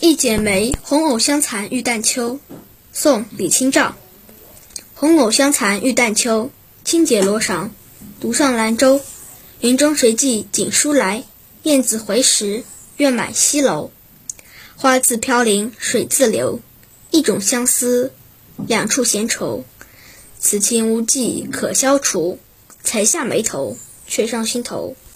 一剪梅，红藕香残玉簟秋。宋·李清照。红藕香残玉簟秋，轻解罗裳，独上兰舟。云中谁寄锦书来？雁字回时，月满西楼。花自飘零水自流，一种相思，两处闲愁。此情无计可消除，才下眉头，却上心头。